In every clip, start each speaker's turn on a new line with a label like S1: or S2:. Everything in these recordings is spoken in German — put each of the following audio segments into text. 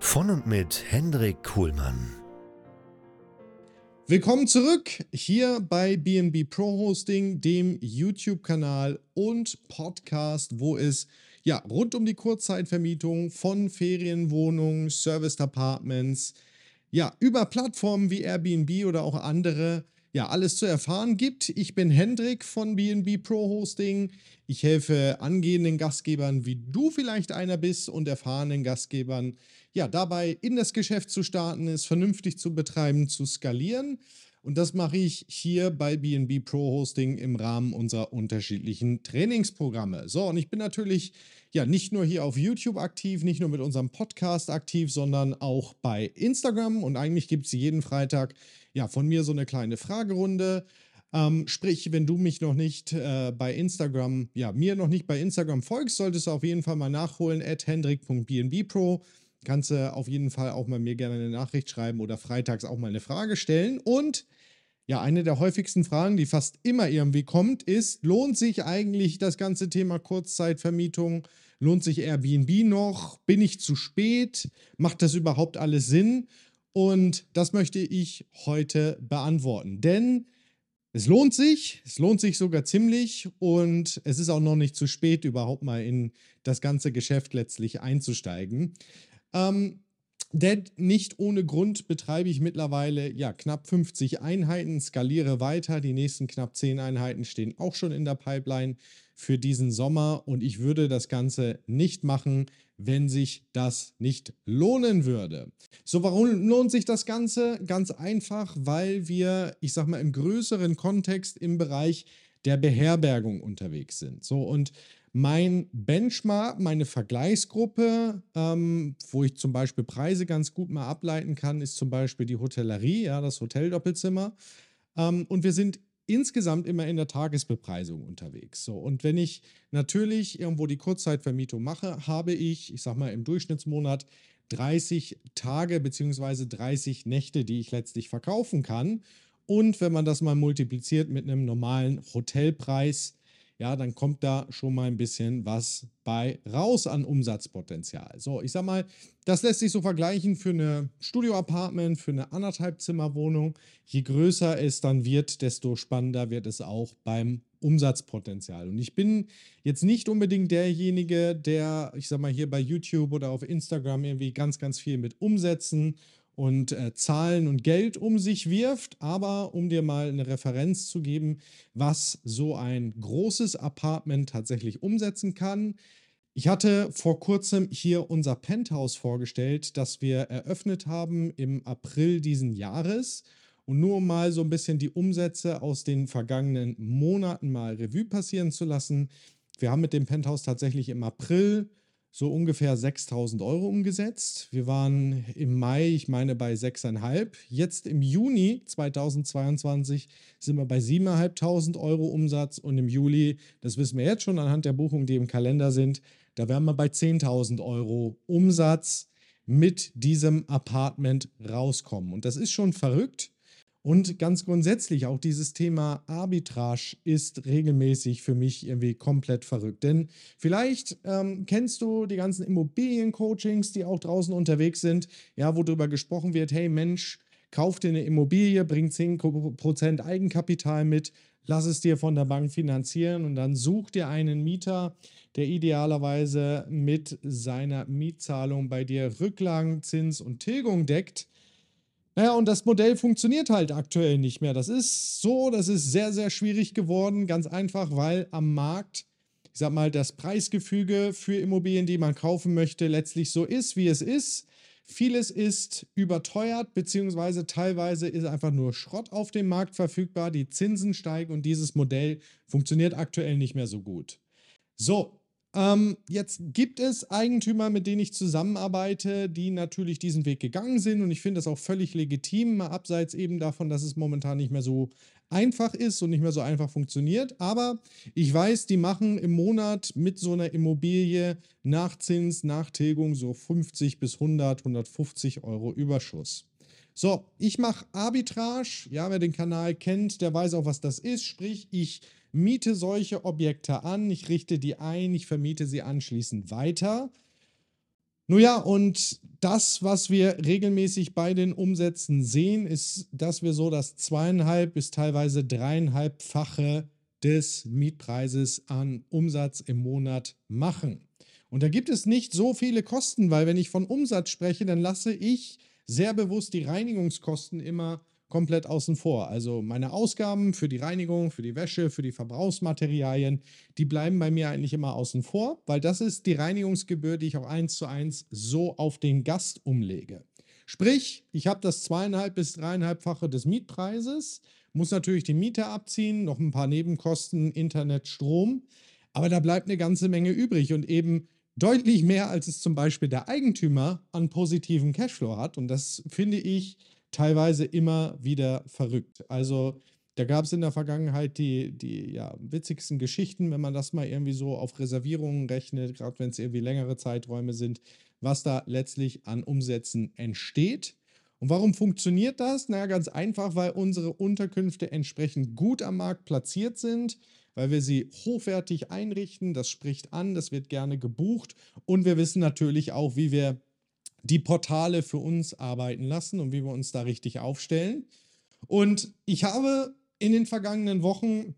S1: Von und mit Hendrik Kuhlmann.
S2: Willkommen zurück hier bei BNB Pro Hosting, dem YouTube-Kanal und Podcast, wo es ja rund um die Kurzzeitvermietung von Ferienwohnungen, Serviced Apartments, ja, über Plattformen wie Airbnb oder auch andere ja, alles zu erfahren gibt. Ich bin Hendrik von BNB Pro Hosting. Ich helfe angehenden Gastgebern, wie du vielleicht einer bist, und erfahrenen Gastgebern, ja, dabei in das Geschäft zu starten, es vernünftig zu betreiben, zu skalieren. Und das mache ich hier bei BNB Pro Hosting im Rahmen unserer unterschiedlichen Trainingsprogramme. So, und ich bin natürlich ja nicht nur hier auf YouTube aktiv, nicht nur mit unserem Podcast aktiv, sondern auch bei Instagram. Und eigentlich gibt es jeden Freitag ja von mir so eine kleine Fragerunde. Ähm, sprich, wenn du mich noch nicht äh, bei Instagram, ja, mir noch nicht bei Instagram folgst, solltest du auf jeden Fall mal nachholen, at hendrik.bnbpro. Kannst du auf jeden Fall auch mal mir gerne eine Nachricht schreiben oder freitags auch mal eine Frage stellen. Und ja, eine der häufigsten Fragen, die fast immer irgendwie kommt, ist, lohnt sich eigentlich das ganze Thema Kurzzeitvermietung? Lohnt sich Airbnb noch? Bin ich zu spät? Macht das überhaupt alles Sinn? Und das möchte ich heute beantworten. Denn es lohnt sich, es lohnt sich sogar ziemlich und es ist auch noch nicht zu spät, überhaupt mal in das ganze Geschäft letztlich einzusteigen. Ähm, denn nicht ohne Grund betreibe ich mittlerweile ja knapp 50 Einheiten, skaliere weiter. Die nächsten knapp 10 Einheiten stehen auch schon in der Pipeline für diesen Sommer und ich würde das Ganze nicht machen, wenn sich das nicht lohnen würde. So, warum lohnt sich das Ganze? Ganz einfach, weil wir, ich sag mal, im größeren Kontext im Bereich der Beherbergung unterwegs sind. So, und mein Benchmark, meine Vergleichsgruppe, ähm, wo ich zum Beispiel Preise ganz gut mal ableiten kann, ist zum Beispiel die Hotellerie, ja, das Hoteldoppelzimmer. Ähm, und wir sind insgesamt immer in der Tagesbepreisung unterwegs. So, und wenn ich natürlich irgendwo die Kurzzeitvermietung mache, habe ich, ich sag mal, im Durchschnittsmonat 30 Tage bzw. 30 Nächte, die ich letztlich verkaufen kann. Und wenn man das mal multipliziert mit einem normalen Hotelpreis, ja, dann kommt da schon mal ein bisschen was bei raus an Umsatzpotenzial. So, ich sag mal, das lässt sich so vergleichen für eine Studio-Apartment, für eine anderthalb Zimmer-Wohnung. Je größer es dann wird, desto spannender wird es auch beim Umsatzpotenzial. Und ich bin jetzt nicht unbedingt derjenige, der, ich sag mal, hier bei YouTube oder auf Instagram irgendwie ganz, ganz viel mit Umsätzen und äh, Zahlen und Geld um sich wirft. Aber um dir mal eine Referenz zu geben, was so ein großes Apartment tatsächlich umsetzen kann. Ich hatte vor kurzem hier unser Penthouse vorgestellt, das wir eröffnet haben im April diesen Jahres. Und nur um mal so ein bisschen die Umsätze aus den vergangenen Monaten mal Revue passieren zu lassen. Wir haben mit dem Penthouse tatsächlich im April so ungefähr 6000 Euro umgesetzt. Wir waren im Mai, ich meine, bei 6,5. Jetzt im Juni 2022 sind wir bei 7.500 Euro Umsatz und im Juli, das wissen wir jetzt schon anhand der Buchungen, die im Kalender sind, da werden wir bei 10.000 Euro Umsatz mit diesem Apartment rauskommen. Und das ist schon verrückt. Und ganz grundsätzlich auch dieses Thema Arbitrage ist regelmäßig für mich irgendwie komplett verrückt. Denn vielleicht ähm, kennst du die ganzen Immobiliencoachings, die auch draußen unterwegs sind, ja, wo darüber gesprochen wird, hey Mensch, kauf dir eine Immobilie, bring 10% Eigenkapital mit, lass es dir von der Bank finanzieren und dann such dir einen Mieter, der idealerweise mit seiner Mietzahlung bei dir Rücklagen, Zins und Tilgung deckt Naja, und das Modell funktioniert halt aktuell nicht mehr. Das ist so, das ist sehr, sehr schwierig geworden. Ganz einfach, weil am Markt, ich sag mal, das Preisgefüge für Immobilien, die man kaufen möchte, letztlich so ist, wie es ist. Vieles ist überteuert, beziehungsweise teilweise ist einfach nur Schrott auf dem Markt verfügbar. Die Zinsen steigen und dieses Modell funktioniert aktuell nicht mehr so gut. So, ähm, jetzt gibt es Eigentümer, mit denen ich zusammenarbeite, die natürlich diesen Weg gegangen sind und ich finde das auch völlig legitim, mal abseits eben davon, dass es momentan nicht mehr so einfach ist und nicht mehr so einfach funktioniert. Aber ich weiß, die machen im Monat mit so einer Immobilie nach Zins, nach Tilgung so 50 bis 100, 150 Euro Überschuss. So, ich mache Arbitrage. Ja, wer den Kanal kennt, der weiß auch, was das ist. Sprich, ich miete solche Objekte an, ich richte die ein, ich vermiete sie anschließend weiter. Nun ja, und das, was wir regelmäßig bei den Umsätzen sehen, ist, dass wir so das zweieinhalb bis teilweise dreieinhalbfache des Mietpreises an Umsatz im Monat machen. Und da gibt es nicht so viele Kosten, weil wenn ich von Umsatz spreche, dann lasse ich sehr bewusst die Reinigungskosten immer komplett außen vor. Also meine Ausgaben für die Reinigung, für die Wäsche, für die Verbrauchsmaterialien, die bleiben bei mir eigentlich immer außen vor, weil das ist die Reinigungsgebühr, die ich auch eins zu eins so auf den Gast umlege. Sprich, ich habe das zweieinhalb bis dreieinhalbfache des Mietpreises, muss natürlich die Miete abziehen, noch ein paar Nebenkosten, Internet, Strom, aber da bleibt eine ganze Menge übrig und eben deutlich mehr, als es zum Beispiel der Eigentümer an positiven Cashflow hat. Und das finde ich teilweise immer wieder verrückt. Also da gab es in der Vergangenheit die, die ja, witzigsten Geschichten, wenn man das mal irgendwie so auf Reservierungen rechnet, gerade wenn es irgendwie längere Zeiträume sind, was da letztlich an Umsätzen entsteht. Und warum funktioniert das? Naja, ganz einfach, weil unsere Unterkünfte entsprechend gut am Markt platziert sind, weil wir sie hochwertig einrichten. Das spricht an, das wird gerne gebucht und wir wissen natürlich auch, wie wir die Portale für uns arbeiten lassen und wie wir uns da richtig aufstellen. Und ich habe in den vergangenen Wochen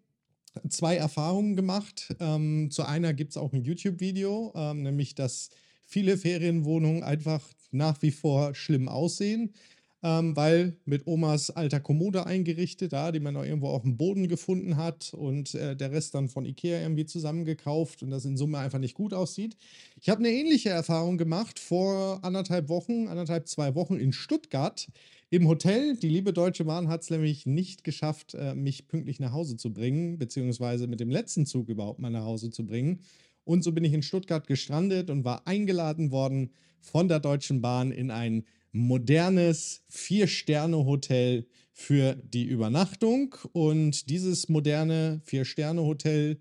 S2: zwei Erfahrungen gemacht. Ähm, zu einer gibt es auch ein YouTube-Video, ähm, nämlich dass viele Ferienwohnungen einfach nach wie vor schlimm aussehen ähm, weil mit Omas alter Kommode eingerichtet, da, die man auch irgendwo auf dem Boden gefunden hat und äh, der Rest dann von Ikea irgendwie zusammengekauft und das in Summe einfach nicht gut aussieht. Ich habe eine ähnliche Erfahrung gemacht vor anderthalb Wochen, anderthalb, zwei Wochen in Stuttgart im Hotel. Die liebe Deutsche Bahn hat es nämlich nicht geschafft, äh, mich pünktlich nach Hause zu bringen, beziehungsweise mit dem letzten Zug überhaupt mal nach Hause zu bringen. Und so bin ich in Stuttgart gestrandet und war eingeladen worden von der Deutschen Bahn in ein modernes Vier-Sterne-Hotel für die Übernachtung. Und dieses moderne Vier-Sterne-Hotel,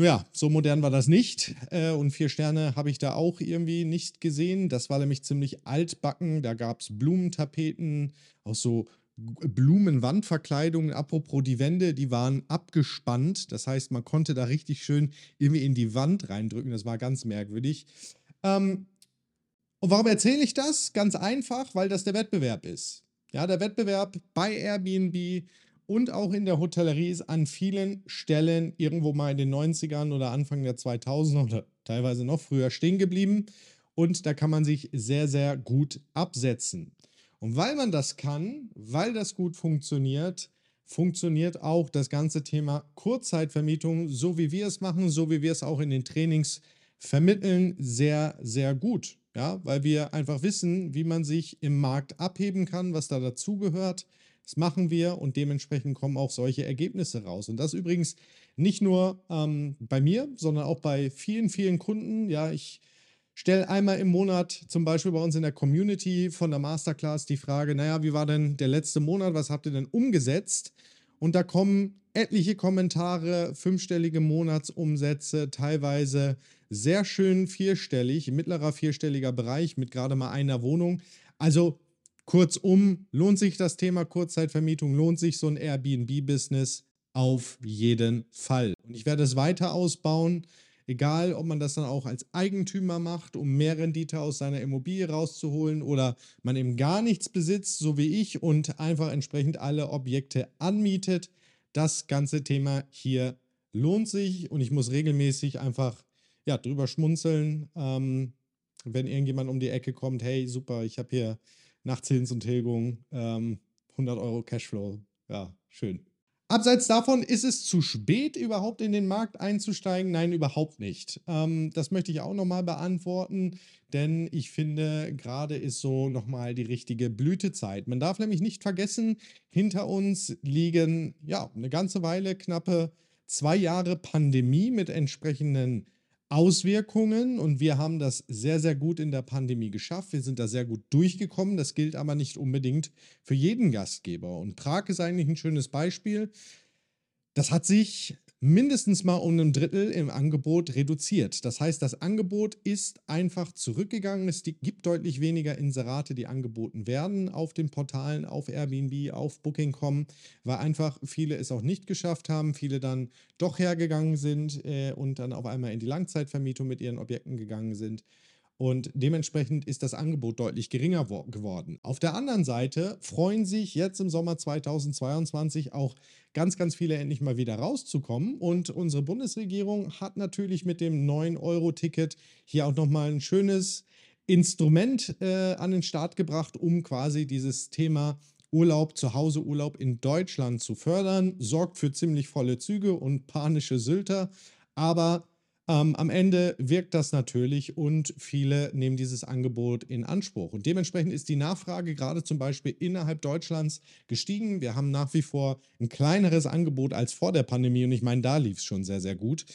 S2: ja, so modern war das nicht. Äh, und vier Sterne habe ich da auch irgendwie nicht gesehen. Das war nämlich ziemlich altbacken. Da gab es Blumentapeten, auch so Blumenwandverkleidungen. Apropos die Wände, die waren abgespannt. Das heißt, man konnte da richtig schön irgendwie in die Wand reindrücken. Das war ganz merkwürdig. Ähm, und warum erzähle ich das? Ganz einfach, weil das der Wettbewerb ist. Ja, der Wettbewerb bei Airbnb und auch in der Hotellerie ist an vielen Stellen irgendwo mal in den 90ern oder Anfang der 2000er oder teilweise noch früher stehen geblieben. Und da kann man sich sehr, sehr gut absetzen. Und weil man das kann, weil das gut funktioniert, funktioniert auch das ganze Thema Kurzzeitvermietung, so wie wir es machen, so wie wir es auch in den Trainings vermitteln, sehr, sehr gut ja, weil wir einfach wissen, wie man sich im Markt abheben kann, was da dazugehört. Das machen wir und dementsprechend kommen auch solche Ergebnisse raus. Und das übrigens nicht nur ähm, bei mir, sondern auch bei vielen, vielen Kunden. Ja, ich stelle einmal im Monat zum Beispiel bei uns in der Community von der Masterclass die Frage, naja, wie war denn der letzte Monat, was habt ihr denn umgesetzt? Und da kommen etliche Kommentare, fünfstellige Monatsumsätze, teilweise sehr schön vierstellig, mittlerer vierstelliger Bereich mit gerade mal einer Wohnung. Also kurzum, lohnt sich das Thema Kurzzeitvermietung, lohnt sich so ein Airbnb-Business auf jeden Fall. Und ich werde es weiter ausbauen, egal ob man das dann auch als Eigentümer macht, um mehr Rendite aus seiner Immobilie rauszuholen oder man eben gar nichts besitzt, so wie ich, und einfach entsprechend alle Objekte anmietet. Das ganze Thema hier lohnt sich und ich muss regelmäßig einfach ja, drüber schmunzeln, ähm, wenn irgendjemand um die Ecke kommt, hey, super, ich habe hier nach Zins und Tilgung ähm, 100 Euro Cashflow. Ja, schön. Abseits davon, ist es zu spät, überhaupt in den Markt einzusteigen? Nein, überhaupt nicht. Ähm, das möchte ich auch nochmal beantworten, denn ich finde, gerade ist so nochmal die richtige Blütezeit. Man darf nämlich nicht vergessen, hinter uns liegen ja eine ganze Weile, knappe zwei Jahre Pandemie mit entsprechenden Auswirkungen und wir haben das sehr, sehr gut in der Pandemie geschafft. Wir sind da sehr gut durchgekommen. Das gilt aber nicht unbedingt für jeden Gastgeber. Und Prag ist eigentlich ein schönes Beispiel. Das hat sich mindestens mal um ein Drittel im Angebot reduziert. Das heißt, das Angebot ist einfach zurückgegangen. Es gibt deutlich weniger Inserate, die angeboten werden auf den Portalen, auf Airbnb, auf Booking.com, weil einfach viele es auch nicht geschafft haben, viele dann doch hergegangen sind äh, und dann auf einmal in die Langzeitvermietung mit ihren Objekten gegangen sind. Und dementsprechend ist das Angebot deutlich geringer geworden. Auf der anderen Seite freuen sich jetzt im Sommer 2022 auch ganz, ganz viele endlich mal wieder rauszukommen. Und unsere Bundesregierung hat natürlich mit dem 9-Euro-Ticket hier auch nochmal ein schönes Instrument äh, an den Start gebracht, um quasi dieses Thema Urlaub, zu Hause Urlaub in Deutschland zu fördern. Sorgt für ziemlich volle Züge und panische Sylter. Aber ähm, am Ende wirkt das natürlich und viele nehmen dieses Angebot in Anspruch. Und dementsprechend ist die Nachfrage gerade zum Beispiel innerhalb Deutschlands gestiegen. Wir haben nach wie vor ein kleineres Angebot als vor der Pandemie und ich meine, da lief es schon sehr, sehr gut.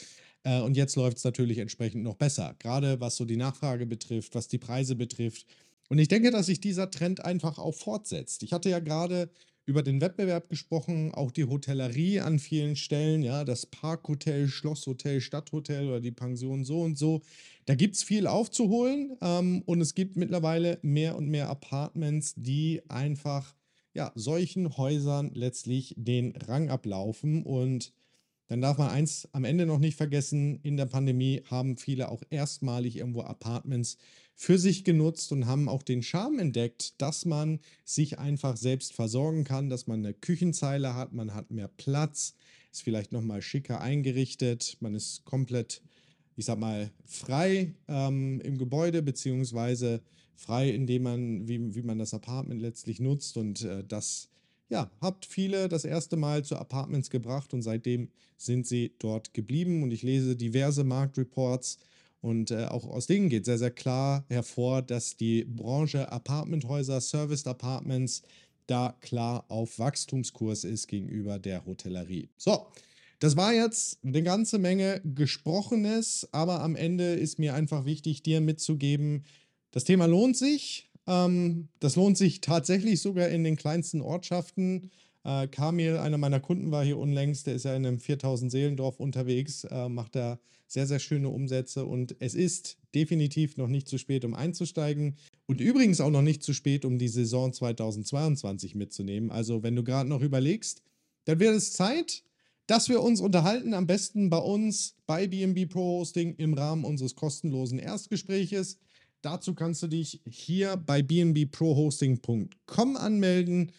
S2: Äh, und jetzt läuft es natürlich entsprechend noch besser, gerade was so die Nachfrage betrifft, was die Preise betrifft. Und ich denke, dass sich dieser Trend einfach auch fortsetzt. Ich hatte ja gerade über den Wettbewerb gesprochen, auch die Hotellerie an vielen Stellen, ja, das Parkhotel, Schlosshotel, Stadthotel oder die Pension so und so. Da gibt es viel aufzuholen ähm, und es gibt mittlerweile mehr und mehr Apartments, die einfach ja, solchen Häusern letztlich den Rang ablaufen und dann darf man eins am Ende noch nicht vergessen, in der Pandemie haben viele auch erstmalig irgendwo Apartments für sich genutzt und haben auch den Charme entdeckt, dass man sich einfach selbst versorgen kann, dass man eine Küchenzeile hat, man hat mehr Platz, ist vielleicht nochmal schicker eingerichtet, man ist komplett, ich sag mal, frei ähm, im Gebäude, beziehungsweise frei, indem man, wie, wie man das Apartment letztlich nutzt und äh, das ja, habt viele das erste Mal zu Apartments gebracht und seitdem sind sie dort geblieben. Und ich lese diverse Marktreports und äh, auch aus denen geht sehr, sehr klar hervor, dass die Branche Apartmenthäuser, Serviced Apartments da klar auf Wachstumskurs ist gegenüber der Hotellerie. So, das war jetzt eine ganze Menge Gesprochenes, aber am Ende ist mir einfach wichtig, dir mitzugeben, das Thema lohnt sich. Ähm, das lohnt sich tatsächlich sogar in den kleinsten Ortschaften. Äh, Kamil, einer meiner Kunden, war hier unlängst. Der ist ja in einem 4000 Seelendorf unterwegs, äh, macht da sehr, sehr schöne Umsätze. Und es ist definitiv noch nicht zu spät, um einzusteigen. Und übrigens auch noch nicht zu spät, um die Saison 2022 mitzunehmen. Also, wenn du gerade noch überlegst, dann wird es Zeit, dass wir uns unterhalten. Am besten bei uns bei BNB Pro Hosting im Rahmen unseres kostenlosen Erstgespräches. Dazu kannst du dich hier bei bnbprohosting.com anmelden.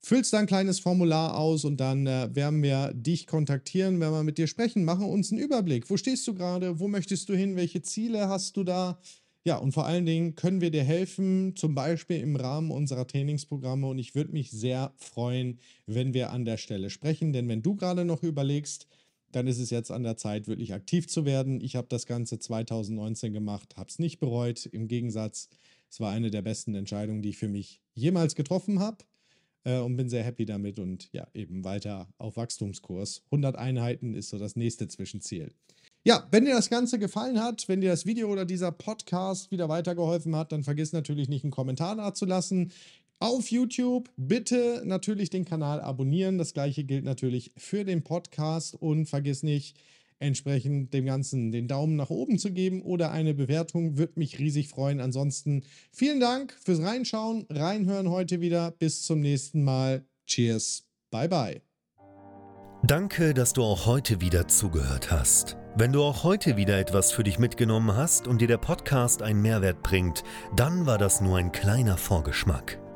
S2: Füllst da ein kleines Formular aus und dann äh, werden wir dich kontaktieren, werden wir mit dir sprechen, machen uns einen Überblick. Wo stehst du gerade? Wo möchtest du hin? Welche Ziele hast du da? Ja, und vor allen Dingen können wir dir helfen, zum Beispiel im Rahmen unserer Trainingsprogramme. Und ich würde mich sehr freuen, wenn wir an der Stelle sprechen. Denn wenn du gerade noch überlegst, dann ist es jetzt an der Zeit, wirklich aktiv zu werden. Ich habe das Ganze 2019 gemacht, habe es nicht bereut. Im Gegensatz, es war eine der besten Entscheidungen, die ich für mich jemals getroffen habe äh, und bin sehr happy damit und ja, eben weiter auf Wachstumskurs. 100 Einheiten ist so das nächste Zwischenziel. Ja, wenn dir das Ganze gefallen hat, wenn dir das Video oder dieser Podcast wieder weitergeholfen hat, dann vergiss natürlich nicht einen Kommentar dazulassen auf YouTube. Bitte natürlich den Kanal abonnieren. Das gleiche gilt natürlich für den Podcast und vergiss nicht, entsprechend dem Ganzen den Daumen nach oben zu geben oder eine Bewertung. Würde mich riesig freuen. Ansonsten vielen Dank fürs Reinschauen, Reinhören heute wieder. Bis zum nächsten Mal. Cheers. Bye bye.
S1: Danke, dass du auch heute wieder zugehört hast. Wenn du auch heute wieder etwas für dich mitgenommen hast und dir der Podcast einen Mehrwert bringt, dann war das nur ein kleiner Vorgeschmack.